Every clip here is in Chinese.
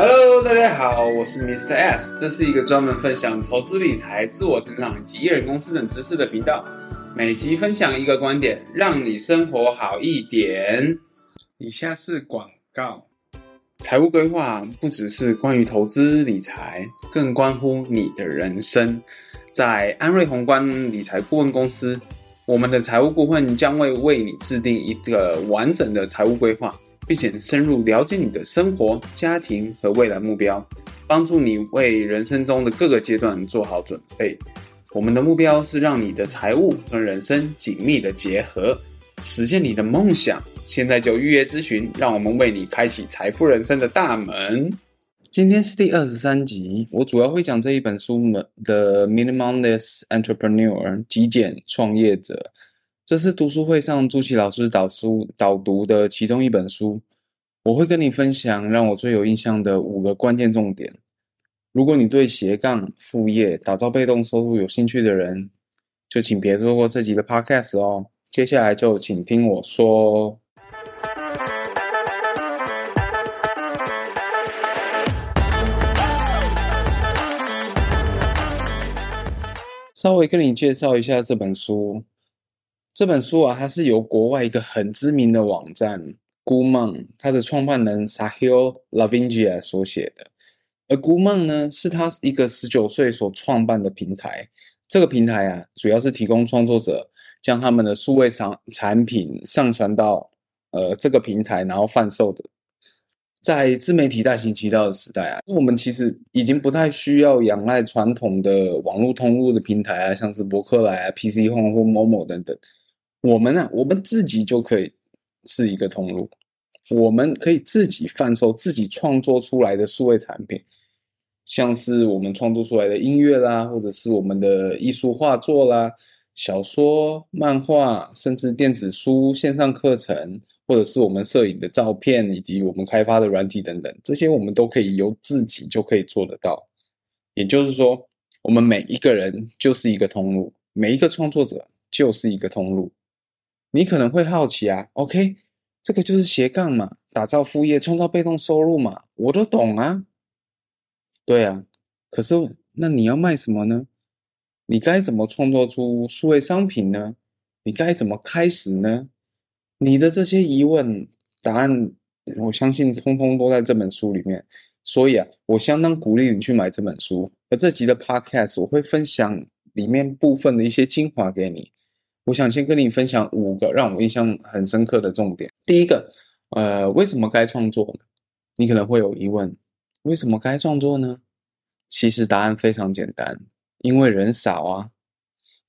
Hello，大家好，我是 Mr. S，这是一个专门分享投资理财、自我成长以及一人公司等知识的频道。每集分享一个观点，让你生活好一点。以下是广告：财务规划不只是关于投资理财，更关乎你的人生。在安瑞宏观理财顾问公司，我们的财务顾问将会为你制定一个完整的财务规划。并且深入了解你的生活、家庭和未来目标，帮助你为人生中的各个阶段做好准备。我们的目标是让你的财务和人生紧密的结合，实现你的梦想。现在就预约咨询，让我们为你开启财富人生的大门。今天是第二十三集，我主要会讲这一本书《The Minimalist Entrepreneur》极简创业者。这是读书会上朱琪老师导书导读的其中一本书，我会跟你分享让我最有印象的五个关键重点。如果你对斜杠副业、打造被动收入有兴趣的人，就请别错过这集的 Podcast 哦。接下来就请听我说。稍微跟你介绍一下这本书。这本书啊，它是由国外一个很知名的网站 g o o m a n 它的创办人 Sahil Lavingia 所写的。而 g o o m a n 呢，是他一个十九岁所创办的平台。这个平台啊，主要是提供创作者将他们的数位产产品上传到呃这个平台，然后贩售的。在自媒体大行其道的时代啊，我们其实已经不太需要仰赖传统的网络通路的平台啊，像是博客来啊、PC Home 或 Momo 等等。我们啊，我们自己就可以是一个通路，我们可以自己贩售自己创作出来的数位产品，像是我们创作出来的音乐啦，或者是我们的艺术画作啦、小说、漫画，甚至电子书、线上课程，或者是我们摄影的照片，以及我们开发的软体等等，这些我们都可以由自己就可以做得到。也就是说，我们每一个人就是一个通路，每一个创作者就是一个通路。你可能会好奇啊，OK，这个就是斜杠嘛，打造副业，创造被动收入嘛，我都懂啊。对啊，可是那你要卖什么呢？你该怎么创作出数位商品呢？你该怎么开始呢？你的这些疑问答案，我相信通通都在这本书里面。所以啊，我相当鼓励你去买这本书。而这集的 Podcast 我会分享里面部分的一些精华给你。我想先跟你分享五个让我印象很深刻的重点。第一个，呃，为什么该创作呢？你可能会有疑问，为什么该创作呢？其实答案非常简单，因为人少啊。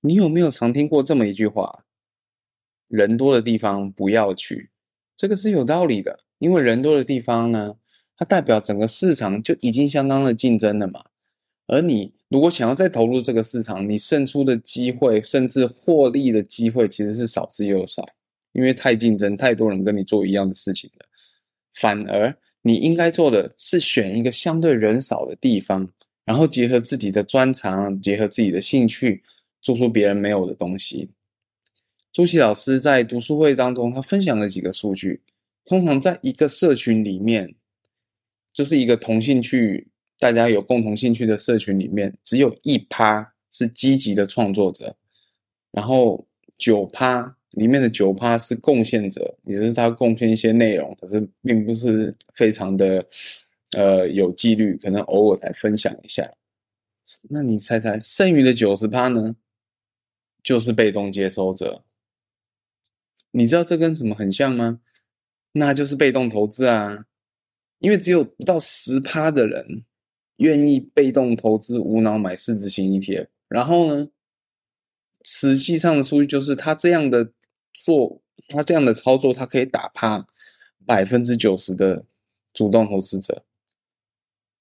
你有没有常听过这么一句话？人多的地方不要去。这个是有道理的，因为人多的地方呢，它代表整个市场就已经相当的竞争了嘛。而你如果想要再投入这个市场，你胜出的机会，甚至获利的机会，其实是少之又少，因为太竞争，太多人跟你做一样的事情了。反而你应该做的是选一个相对人少的地方，然后结合自己的专长，结合自己的兴趣，做出别人没有的东西。朱熹老师在读书会当中，他分享了几个数据，通常在一个社群里面，就是一个同兴趣。大家有共同兴趣的社群里面，只有一趴是积极的创作者，然后九趴里面的九趴是贡献者，也就是他贡献一些内容，可是并不是非常的呃有纪律，可能偶尔才分享一下。那你猜猜，剩余的九十趴呢？就是被动接收者。你知道这跟什么很像吗？那就是被动投资啊，因为只有不到十趴的人。愿意被动投资，无脑买市值型 ETF，然后呢，实际上的数据就是他这样的做，他这样的操作，他可以打趴百分之九十的主动投资者。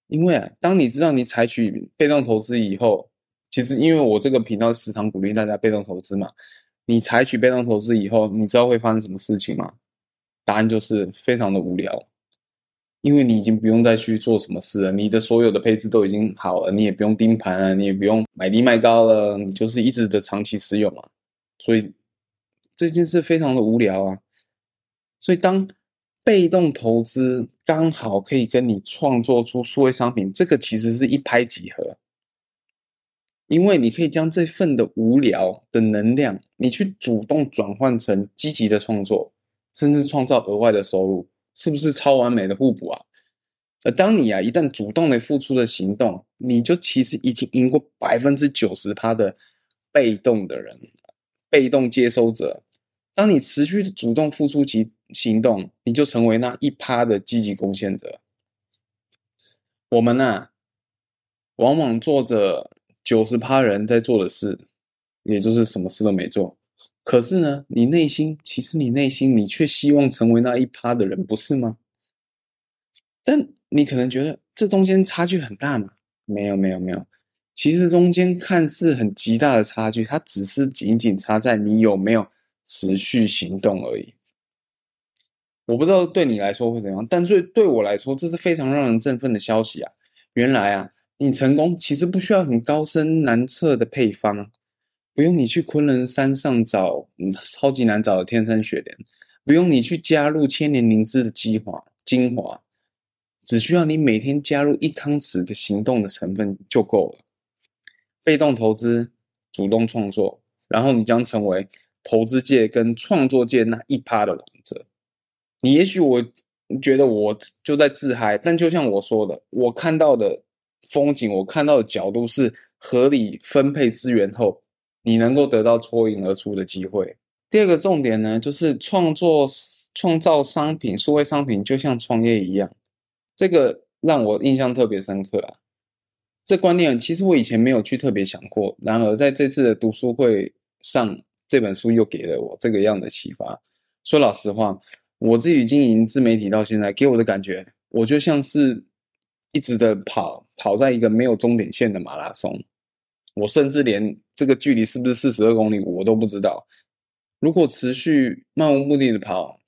因为啊，当你知道你采取被动投资以后，其实因为我这个频道时常鼓励大家被动投资嘛，你采取被动投资以后，你知道会发生什么事情吗？答案就是非常的无聊。因为你已经不用再去做什么事了，你的所有的配置都已经好了，你也不用盯盘了，你也不用买低卖高了，你就是一直的长期持有嘛。所以这件事非常的无聊啊。所以当被动投资刚好可以跟你创作出数位商品，这个其实是一拍即合，因为你可以将这份的无聊的能量，你去主动转换成积极的创作，甚至创造额外的收入，是不是超完美的互补啊？而当你啊一旦主动的付出的行动，你就其实已经赢过百分之九十趴的被动的人，被动接收者。当你持续的主动付出其行动，你就成为那一趴的积极贡献者。我们啊，往往做着九十趴人在做的事，也就是什么事都没做。可是呢，你内心其实你内心你却希望成为那一趴的人，不是吗？但你可能觉得这中间差距很大嘛？没有没有没有，其实中间看似很极大的差距，它只是仅仅差在你有没有持续行动而已。我不知道对你来说会怎样，但对对我来说，这是非常让人振奋的消息啊！原来啊，你成功其实不需要很高深难测的配方，不用你去昆仑山上找超级难找的天山雪莲，不用你去加入千年灵芝的精华精华。只需要你每天加入一汤匙的行动的成分就够了。被动投资，主动创作，然后你将成为投资界跟创作界那一趴的王者。你也许我觉得我就在自嗨，但就像我说的，我看到的风景，我看到的角度是合理分配资源后，你能够得到脱颖而出的机会。第二个重点呢，就是创作创造商品，数位商品就像创业一样。这个让我印象特别深刻啊！这观念其实我以前没有去特别想过，然而在这次的读书会上，这本书又给了我这个样的启发。说老实话，我自己经营自媒体到现在，给我的感觉，我就像是一直的跑，跑在一个没有终点线的马拉松。我甚至连这个距离是不是四十二公里，我都不知道。如果持续漫无目的的跑，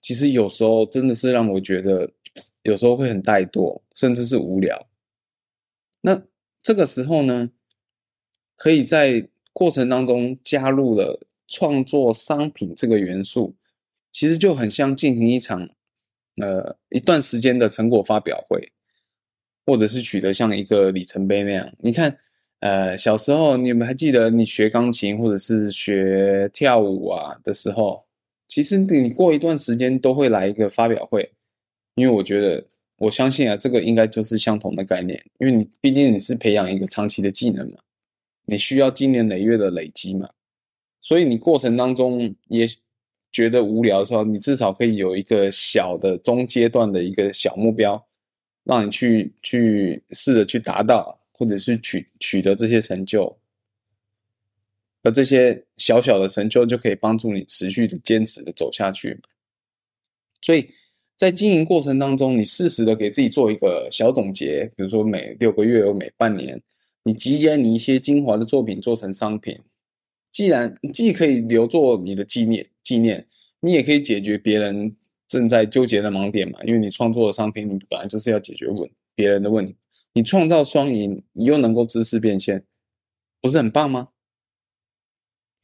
其实有时候真的是让我觉得。有时候会很怠惰，甚至是无聊。那这个时候呢，可以在过程当中加入了创作商品这个元素，其实就很像进行一场呃一段时间的成果发表会，或者是取得像一个里程碑那样。你看，呃，小时候你们还记得你学钢琴或者是学跳舞啊的时候，其实你过一段时间都会来一个发表会。因为我觉得，我相信啊，这个应该就是相同的概念。因为你毕竟你是培养一个长期的技能嘛，你需要经年累月的累积嘛，所以你过程当中也觉得无聊的时候，你至少可以有一个小的中阶段的一个小目标，让你去去试着去达到，或者是取取得这些成就，而这些小小的成就就可以帮助你持续的坚持的走下去嘛，所以。在经营过程当中，你适时的给自己做一个小总结，比如说每六个月或每半年，你集结你一些精华的作品做成商品。既然既可以留作你的纪念纪念，你也可以解决别人正在纠结的盲点嘛。因为你创作的商品，你本来就是要解决问别人的问题，你创造双赢，你又能够知识变现，不是很棒吗？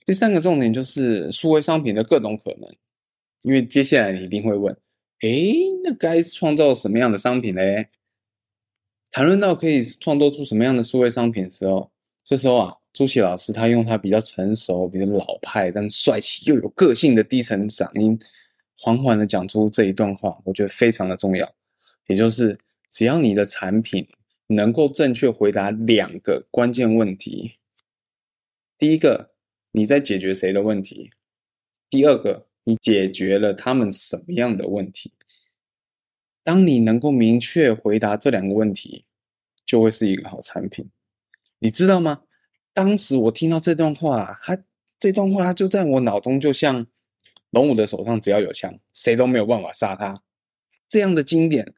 第三个重点就是数位商品的各种可能，因为接下来你一定会问。诶，那该创造什么样的商品嘞？谈论到可以创作出什么样的数位商品的时候，这时候啊，朱琦老师他用他比较成熟、比较老派，但帅气又有个性的低沉嗓音，缓缓的讲出这一段话，我觉得非常的重要。也就是，只要你的产品能够正确回答两个关键问题：第一个，你在解决谁的问题？第二个。你解决了他们什么样的问题？当你能够明确回答这两个问题，就会是一个好产品。你知道吗？当时我听到这段话，他这段话就在我脑中，就像龙武的手上只要有枪，谁都没有办法杀他。这样的经典，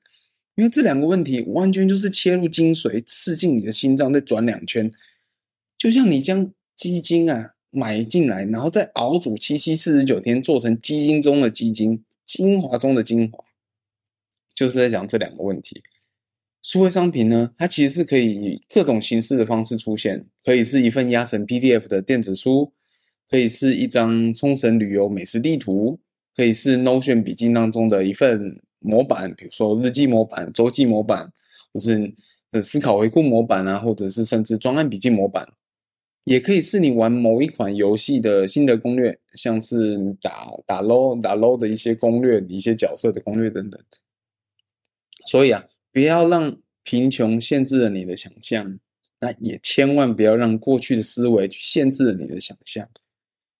因为这两个问题完全就是切入精髓，刺进你的心脏，再转两圈，就像你将基金啊。买进来，然后再熬煮七七四十九天，做成基金中的基金，精华中的精华，就是在讲这两个问题。数位商品呢，它其实是可以以各种形式的方式出现，可以是一份压成 PDF 的电子书，可以是一张冲绳旅游美食地图，可以是 Notion 笔记当中的一份模板，比如说日记模板、周记模板，或是呃思考回顾模板啊，或者是甚至专案笔记模板，也可以是你玩某一款游戏的心得攻略，像是打打 low 打 low 的一些攻略、一些角色的攻略等等。所以啊，不要让贫穷限制了你的想象。那也千万不要让过去的思维去限制了你的想象，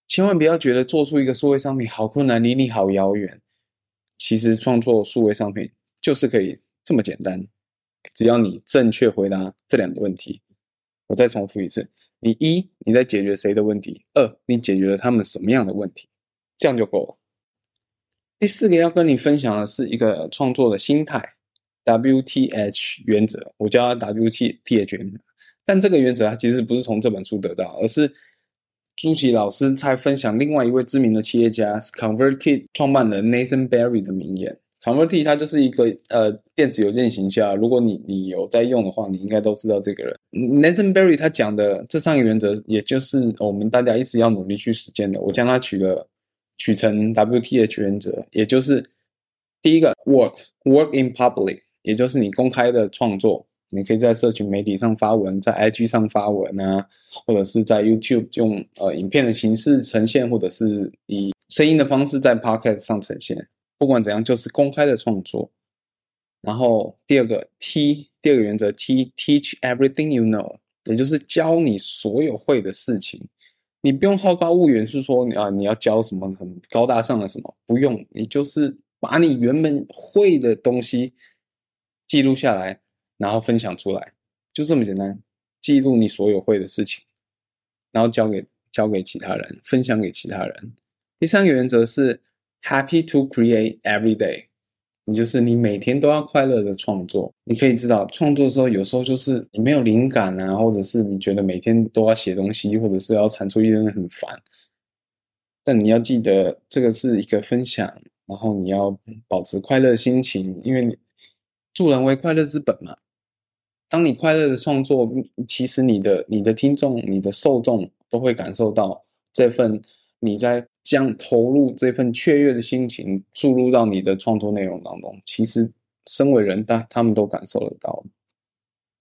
千万不要觉得做出一个数位商品好困难，离你好遥远。其实创作数位商品就是可以这么简单，只要你正确回答这两个问题。我再重复一次：你一你在解决谁的问题？二你解决了他们什么样的问题？这样就够了。第四个要跟你分享的是一个创作的心态，WTH 原则，我叫它 WTH 原则。但这个原则它其实不是从这本书得到，而是朱琦老师在分享另外一位知名的企业家 ConvertKit 创办人 Nathan Barry 的名言。ConvertKit 它就是一个呃电子邮件形象，如果你你有在用的话，你应该都知道这个人。Nathan Barry 他讲的这三个原则，也就是我们大家一直要努力去实践的。我将它取了取成 WTH 原则，也就是第一个 Work Work in Public，也就是你公开的创作。你可以在社群媒体上发文，在 IG 上发文啊，或者是在 YouTube 用呃影片的形式呈现，或者是以声音的方式在 Podcast 上呈现。不管怎样，就是公开的创作。然后第二个 T，第二个原则 T，Teach everything you know，也就是教你所有会的事情。你不用好高骛远，是说啊你要教什么很高大上的什么，不用，你就是把你原本会的东西记录下来。然后分享出来，就这么简单。记录你所有会的事情，然后交给交给其他人，分享给其他人。第三个原则是 Happy to create every day，你就是你每天都要快乐的创作。你可以知道，创作的时候有时候就是你没有灵感啊，或者是你觉得每天都要写东西，或者是要产出一堆很烦。但你要记得，这个是一个分享，然后你要保持快乐心情，因为助人为快乐之本嘛。当你快乐的创作，其实你的、你的听众、你的受众都会感受到这份你在将投入这份雀跃的心情注入到你的创作内容当中。其实，身为人，他他们都感受得到。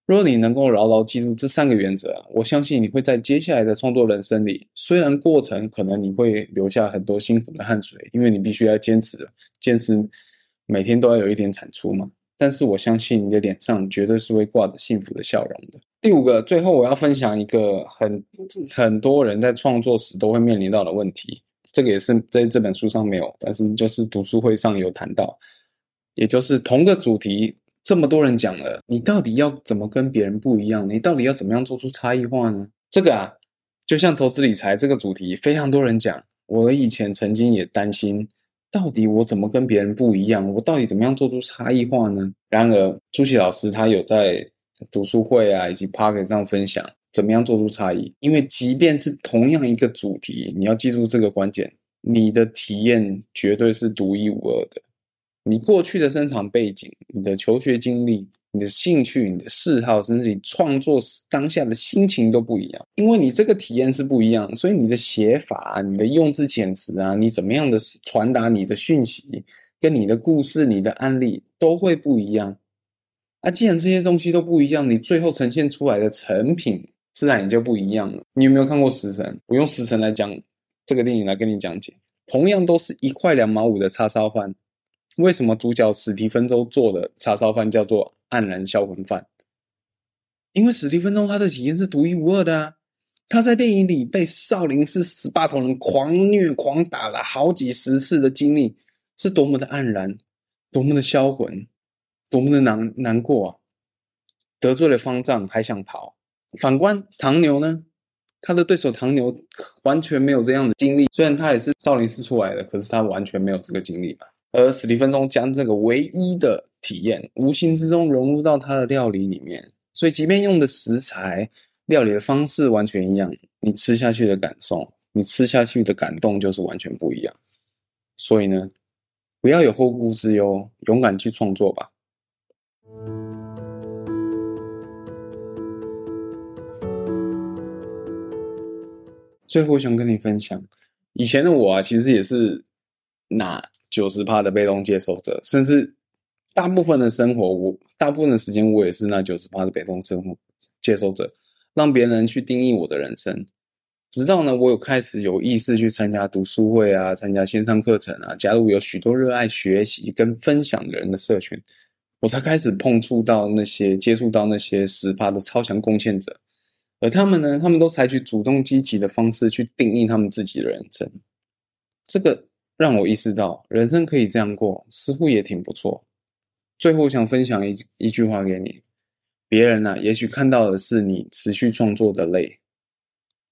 如果你能够牢牢记住这三个原则，我相信你会在接下来的创作人生里，虽然过程可能你会留下很多辛苦的汗水，因为你必须要坚持，坚持每天都要有一点产出嘛。但是我相信你的脸上绝对是会挂着幸福的笑容的。第五个，最后我要分享一个很很多人在创作时都会面临到的问题，这个也是在这本书上没有，但是就是读书会上有谈到，也就是同个主题这么多人讲了，你到底要怎么跟别人不一样？你到底要怎么样做出差异化呢？这个啊，就像投资理财这个主题，非常多人讲，我以前曾经也担心。到底我怎么跟别人不一样？我到底怎么样做出差异化呢？然而，朱熹老师他有在读书会啊以及 p o c k e t 上分享怎么样做出差异。因为即便是同样一个主题，你要记住这个关键，你的体验绝对是独一无二的。你过去的生长背景，你的求学经历。你的兴趣、你的嗜好，甚至你创作当下的心情都不一样，因为你这个体验是不一样，所以你的写法、你的用字遣词啊，你怎么样的传达你的讯息，跟你的故事、你的案例都会不一样。啊，既然这些东西都不一样，你最后呈现出来的成品自然也就不一样了。你有没有看过《食神》？我用《食神》来讲这个电影来跟你讲解，同样都是一块两毛五的叉烧饭，为什么主角史蒂芬周做的叉烧饭叫做？黯然销魂饭，因为史蒂芬周他的体验是独一无二的啊！他在电影里被少林寺十八铜人狂虐狂打了好几十次的经历，是多么的黯然，多么的销魂，多么的难难过啊！得罪了方丈还想逃。反观唐牛呢，他的对手唐牛完全没有这样的经历，虽然他也是少林寺出来的，可是他完全没有这个经历吧。而史蒂芬周将这个唯一的体验，无形之中融入到他的料理里面，所以即便用的食材、料理的方式完全一样，你吃下去的感受，你吃下去的感动就是完全不一样。所以呢，不要有后顾之忧，勇敢去创作吧。最后，想跟你分享，以前的我啊，其实也是。拿九十趴的被动接受者，甚至大部分的生活，我大部分的时间我也是那九十趴的被动生活接受者，让别人去定义我的人生。直到呢，我有开始有意识去参加读书会啊，参加线上课程啊，加入有许多热爱学习跟分享的人的社群，我才开始碰触到那些接触到那些十趴的超强贡献者，而他们呢，他们都采取主动积极的方式去定义他们自己的人生。这个让我意识到，人生可以这样过，似乎也挺不错。最后，想分享一一句话给你：别人呢、也许看到的是你持续创作的累。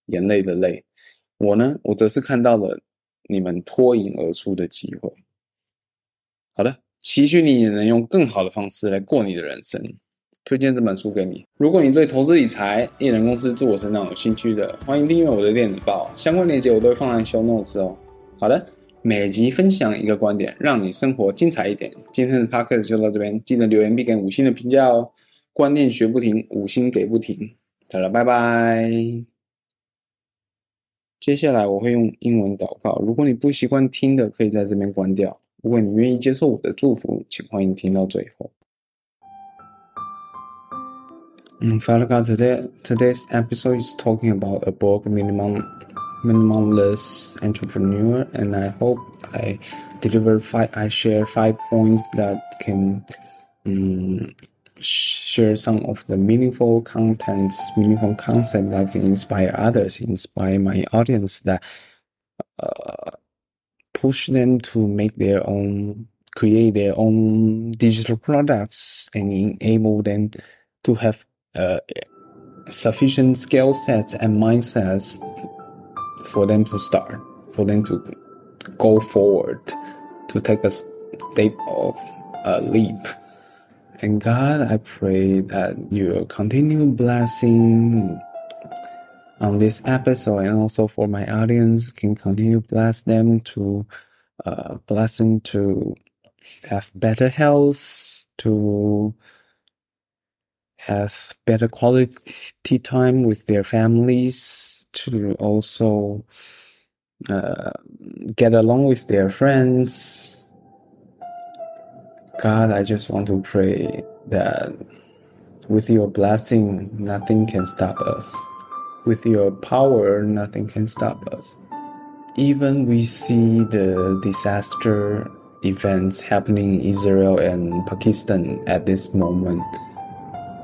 眼泪的泪，我呢，我则是看到了你们脱颖而出的机会。好的，期许你也能用更好的方式来过你的人生。推荐这本书给你。如果你对投资理财、艺人公司、自我成长有兴趣的，欢迎订阅我的电子报，相关链接我都会放在 show notes 哦。好的，每集分享一个观点，让你生活精彩一点。今天的 podcast 就到这边，记得留言并给五星的评价哦。观念学不停，五星给不停。好了，拜拜。接下来我会用英文祷告。如果你不习惯听的，可以在这边关掉。如果你愿意接受我的祝福，请欢迎听到最后。嗯，Father God, today today's episode is talking about a book, minimum minimalist entrepreneur, and I hope I deliver five. I share five points that can, um. share some of the meaningful contents, meaningful concept that can inspire others, inspire my audience that uh, push them to make their own, create their own digital products and enable them to have uh, sufficient skill sets and mindsets for them to start, for them to go forward, to take a step of a leap. And God, I pray that you will continue blessing on this episode and also for my audience can continue bless them to uh, bless them to have better health, to have better quality time with their families, to also uh, get along with their friends God, I just want to pray that with your blessing, nothing can stop us. With your power, nothing can stop us. Even we see the disaster events happening in Israel and Pakistan at this moment,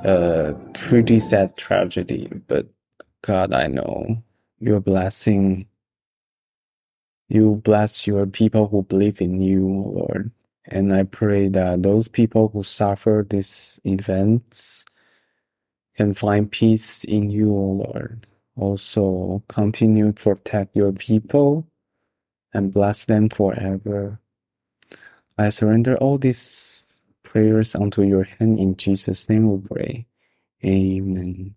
a pretty sad tragedy, but God, I know your blessing. You bless your people who believe in you, Lord. And I pray that those people who suffer these events can find peace in you, O Lord. Also, continue to protect your people and bless them forever. I surrender all these prayers unto your hand. In Jesus' name we pray. Amen.